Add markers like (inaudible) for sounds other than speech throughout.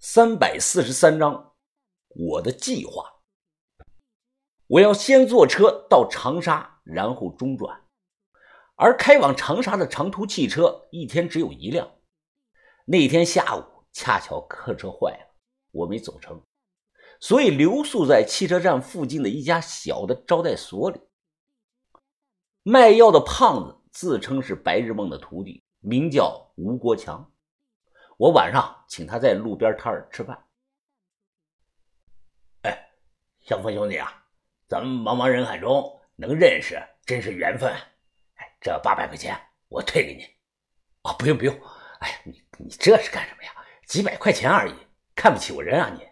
三百四十三章，我的计划。我要先坐车到长沙，然后中转。而开往长沙的长途汽车一天只有一辆。那天下午恰巧客车坏了，我没走成，所以留宿在汽车站附近的一家小的招待所里。卖药的胖子自称是白日梦的徒弟，名叫吴国强。我晚上请他在路边摊儿吃饭。哎，相峰兄弟啊，咱们茫茫人海中能认识，真是缘分。哎，这八百块钱我退给你。哦，不用不用。哎，你你这是干什么呀？几百块钱而已，看不起我人啊你？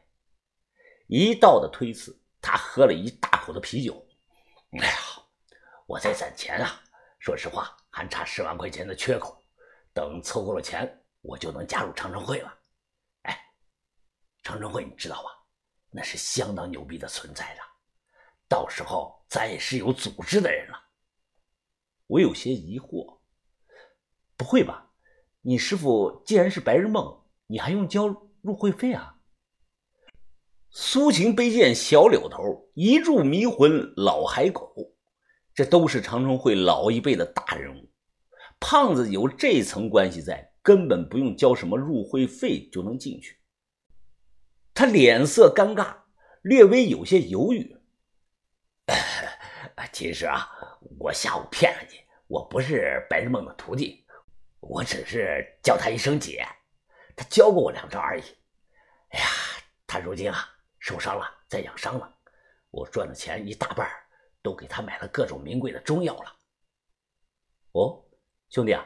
一道的推辞，他喝了一大口的啤酒。哎呀，我在攒钱啊，说实话还差十万块钱的缺口，等凑够了钱。我就能加入长城会了，哎，长城会你知道吧？那是相当牛逼的存在的，到时候咱也是有组织的人了。我有些疑惑，不会吧？你师傅既然是白日梦，你还用交入会费啊？苏秦背剑小柳头，一柱迷魂老海狗，这都是长城会老一辈的大人物，胖子有这层关系在。根本不用交什么入会费就能进去。他脸色尴尬，略微有些犹豫。其实啊，我下午骗了你，我不是白日梦的徒弟，我只是叫他一声姐，他教过我两招而已。哎呀，他如今啊受伤了，在养伤了。我赚的钱一大半都给他买了各种名贵的中药了。哦，兄弟啊，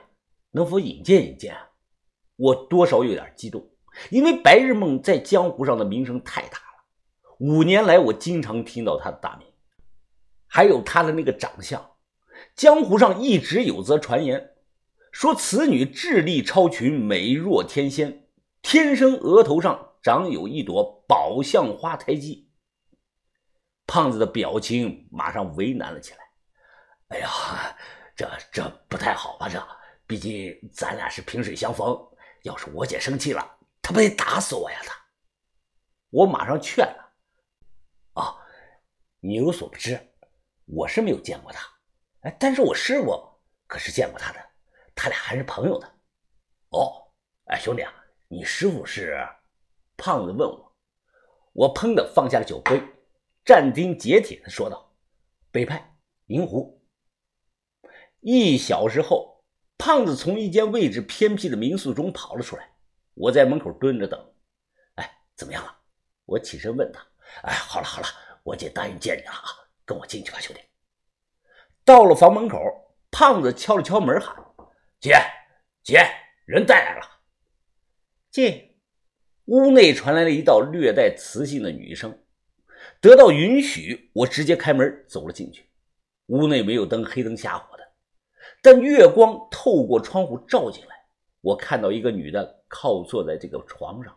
能否引荐引荐啊？我多少有点激动，因为白日梦在江湖上的名声太大了。五年来，我经常听到他的大名，还有他的那个长相。江湖上一直有则传言，说此女智力超群，美若天仙，天生额头上长有一朵宝相花胎记。胖子的表情马上为难了起来。哎呀，这这不太好吧？这毕竟咱俩是萍水相逢。要是我姐生气了，她不得打死我呀！她，我马上劝了。啊，你有所不知，我是没有见过她，哎，但是我师傅可是见过她的，他俩还是朋友的。哦，哎，兄弟啊，你师傅是？胖子问我，我砰的放下了酒杯，斩钉截铁的说道：“北派银湖。”一小时后。胖子从一间位置偏僻的民宿中跑了出来，我在门口蹲着等。哎，怎么样了？我起身问他。哎，好了好了，我姐答应见你了啊，跟我进去吧，兄弟。到了房门口，胖子敲了敲门，喊：“姐，姐，人带来了。”进屋内传来了一道略带磁性的女声。得到允许，我直接开门走了进去。屋内没有灯，黑灯瞎火的。但月光透过窗户照进来，我看到一个女的靠坐在这个床上。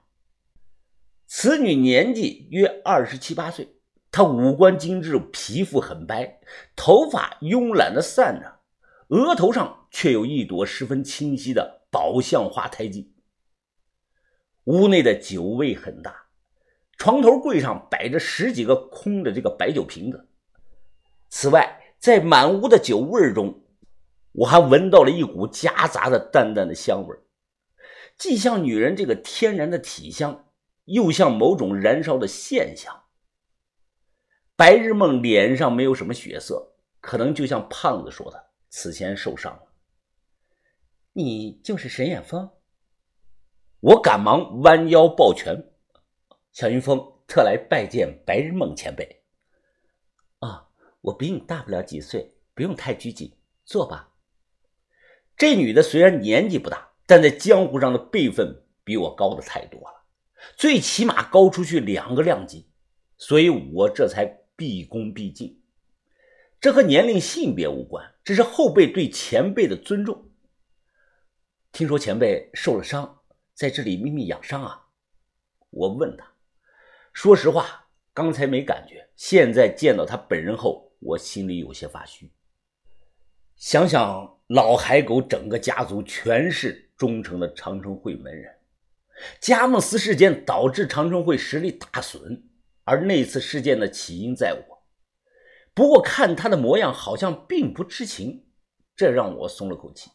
此女年纪约二十七八岁，她五官精致，皮肤很白，头发慵懒的散着，额头上却有一朵十分清晰的宝相花胎记。屋内的酒味很大，床头柜上摆着十几个空的这个白酒瓶子。此外，在满屋的酒味中，我还闻到了一股夹杂的淡淡的香味既像女人这个天然的体香，又像某种燃烧的现象。白日梦脸上没有什么血色，可能就像胖子说的，此前受伤了。你就是沈远峰？我赶忙弯腰抱拳，小云峰特来拜见白日梦前辈。啊，我比你大不了几岁，不用太拘谨，坐吧。这女的虽然年纪不大，但在江湖上的辈分比我高的太多了，最起码高出去两个量级，所以我这才毕恭毕敬。这和年龄、性别无关，这是后辈对前辈的尊重。听说前辈受了伤，在这里秘密养伤啊？我问他，说实话，刚才没感觉，现在见到他本人后，我心里有些发虚。想想老海狗整个家族全是忠诚的长城会门人，佳木斯事件导致长春会实力大损，而那次事件的起因在我。不过看他的模样，好像并不知情，这让我松了口气。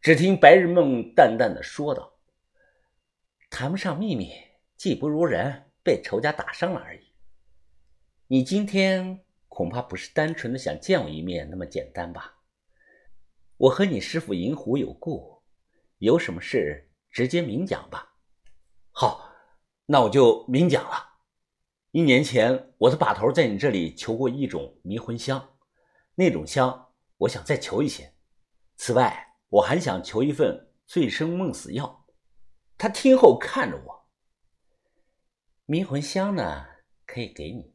只听白日梦淡淡的说道：“谈不上秘密，技不如人，被仇家打伤了而已。你今天恐怕不是单纯的想见我一面那么简单吧？我和你师傅银狐有故，有什么事直接明讲吧。好，那我就明讲了。一年前，我的把头在你这里求过一种迷魂香，那种香，我想再求一些。此外，我还想求一份醉生梦死药。他听后看着我，迷魂香呢可以给你，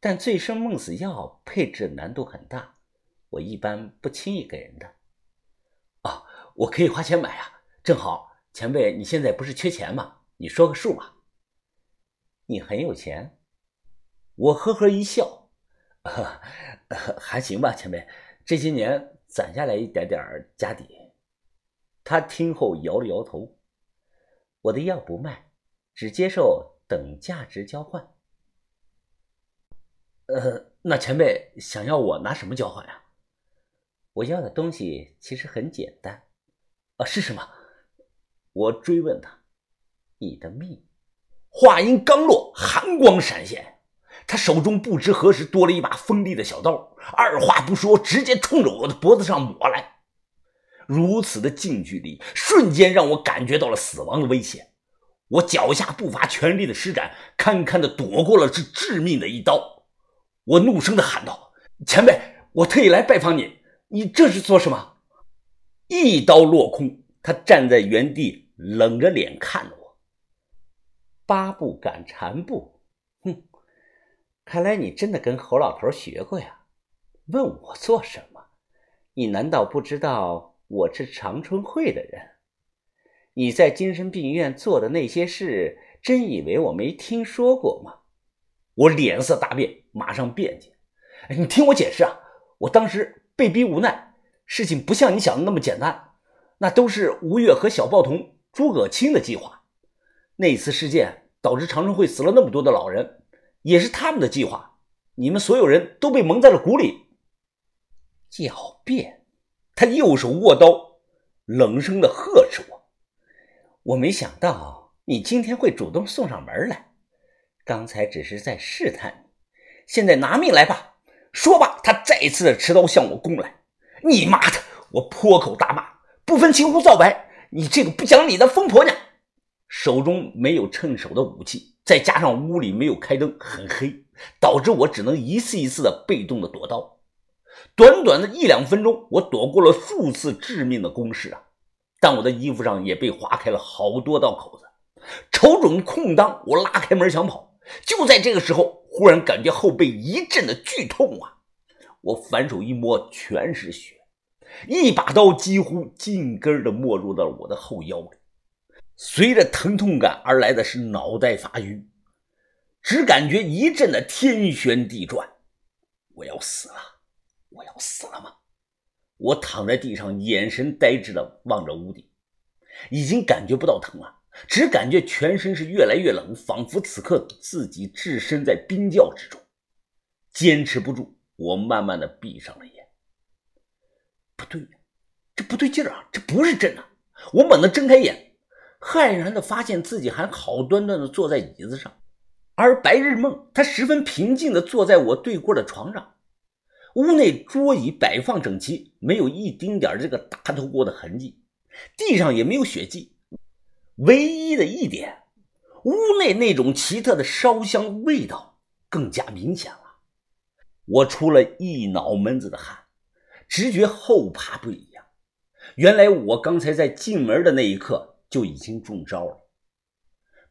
但醉生梦死药配置难度很大，我一般不轻易给人的。我可以花钱买啊！正好前辈你现在不是缺钱吗？你说个数吧。你很有钱，我呵呵一笑，还行吧，前辈，这些年。攒下来一点点家底，他听后摇了摇头。我的药不卖，只接受等价值交换。呃，那前辈想要我拿什么交换呀？我要的东西其实很简单。啊，是什么？我追问他。你的命。话音刚落，寒光闪现。他手中不知何时多了一把锋利的小刀，二话不说，直接冲着我的脖子上抹来。如此的近距离，瞬间让我感觉到了死亡的危险。我脚下步伐全力的施展，堪堪的躲过了这致命的一刀。我怒声的喊道：“前辈，我特意来拜访你，你这是做什么？”一刀落空，他站在原地，冷着脸看着我。八步赶蝉步。哼看来你真的跟侯老头学过呀？问我做什么？你难道不知道我是长春会的人？你在精神病院做的那些事，真以为我没听说过吗？我脸色大变，马上辩解：“你听我解释啊！我当时被逼无奈，事情不像你想的那么简单，那都是吴越和小报童诸葛青的计划。那次事件导致长春会死了那么多的老人。”也是他们的计划，你们所有人都被蒙在了鼓里。狡辩！他右手握刀，冷声的呵斥我：“我没想到你今天会主动送上门来，刚才只是在试探你，现在拿命来吧！”说罢，他再次的持刀向我攻来。你妈的！我破口大骂，不分青红皂白，你这个不讲理的疯婆娘！手中没有趁手的武器。再加上屋里没有开灯，很黑，导致我只能一次一次的被动的躲刀。短短的一两分钟，我躲过了数次致命的攻势啊！但我的衣服上也被划开了好多道口子。瞅准空当，我拉开门想跑。就在这个时候，忽然感觉后背一阵的剧痛啊！我反手一摸，全是血，一把刀几乎尽根的没入到了我的后腰里。随着疼痛感而来的是脑袋发晕，只感觉一阵的天旋地转。我要死了！我要死了吗？我躺在地上，眼神呆滞的望着屋顶，已经感觉不到疼了，只感觉全身是越来越冷，仿佛此刻自己置身在冰窖之中。坚持不住，我慢慢的闭上了眼。不对呀，这不对劲啊！这不是真的！我猛地睁开眼。骇然的发现自己还好端端的坐在椅子上，而白日梦他十分平静的坐在我对过的床上。屋内桌椅摆放整齐，没有一丁点这个打斗过的痕迹，地上也没有血迹。唯一的一点，屋内那种奇特的烧香味道更加明显。我出了一脑门子的汗，直觉后怕不已呀。原来我刚才在进门的那一刻。就已经中招了。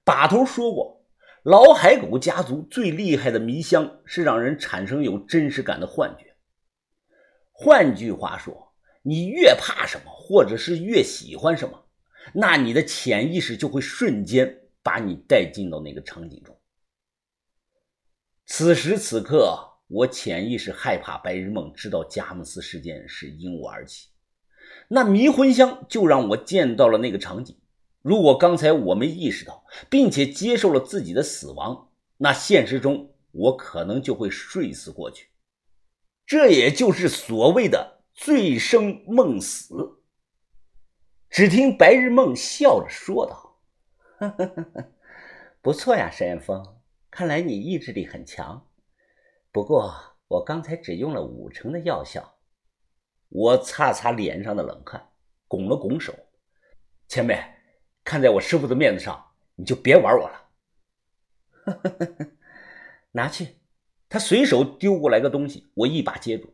把头说过，老海狗家族最厉害的迷香是让人产生有真实感的幻觉。换句话说，你越怕什么，或者是越喜欢什么，那你的潜意识就会瞬间把你带进到那个场景中。此时此刻，我潜意识害怕白日梦知道佳木斯事件是因我而起，那迷魂香就让我见到了那个场景。如果刚才我没意识到，并且接受了自己的死亡，那现实中我可能就会睡死过去。这也就是所谓的醉生梦死。只听白日梦笑着说道：“ (laughs) 不错呀，沈岩峰，看来你意志力很强。不过我刚才只用了五成的药效。”我擦擦脸上的冷汗，拱了拱手：“前辈。”看在我师傅的面子上，你就别玩我了。(laughs) 拿去。他随手丢过来个东西，我一把接住。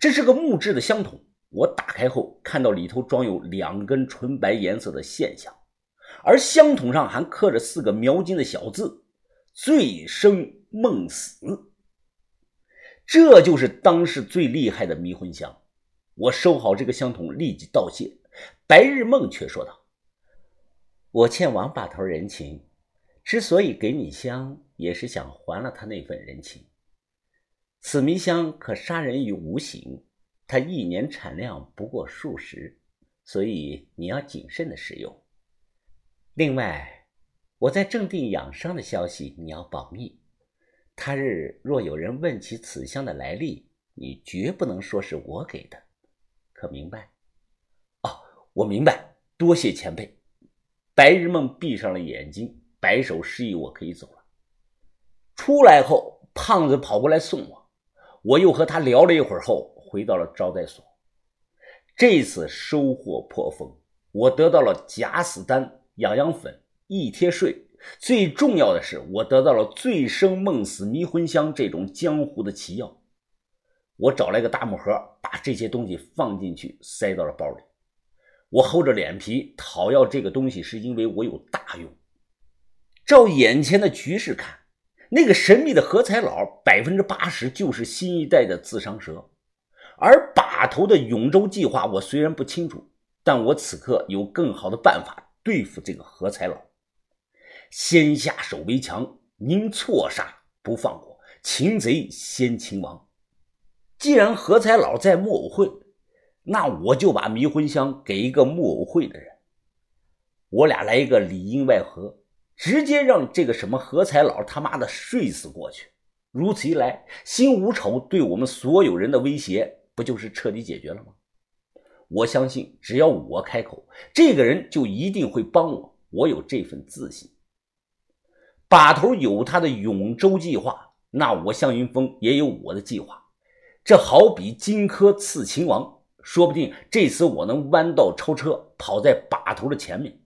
这是个木质的香筒。我打开后，看到里头装有两根纯白颜色的线香，而香筒上还刻着四个描金的小字：“醉生梦死。”这就是当时最厉害的迷魂香。我收好这个香筒，立即道谢。白日梦却说道。我欠王把头人情，之所以给你香，也是想还了他那份人情。此迷香可杀人于无形，它一年产量不过数十，所以你要谨慎的使用。另外，我在正定养伤的消息你要保密。他日若有人问起此香的来历，你绝不能说是我给的，可明白？哦，我明白，多谢前辈。白日梦闭上了眼睛，摆手示意我可以走了。出来后，胖子跑过来送我，我又和他聊了一会儿后，回到了招待所。这次收获颇丰，我得到了假死丹、痒痒粉、一贴睡，最重要的是，我得到了醉生梦死迷魂香这种江湖的奇药。我找来个大木盒，把这些东西放进去，塞到了包里。我厚着脸皮讨要这个东西，是因为我有大用。照眼前的局势看，那个神秘的何才老百分之八十就是新一代的自伤蛇，而把头的永州计划我虽然不清楚，但我此刻有更好的办法对付这个何才老。先下手为强，宁错杀不放过，擒贼先擒王。既然何才老在木偶会。那我就把迷魂香给一个木偶会的人，我俩来一个里应外合，直接让这个什么何才老他妈的睡死过去。如此一来，新五丑对我们所有人的威胁不就是彻底解决了吗？我相信，只要我开口，这个人就一定会帮我。我有这份自信。把头有他的永州计划，那我向云峰也有我的计划。这好比荆轲刺秦王。说不定这次我能弯道超车，跑在把头的前面。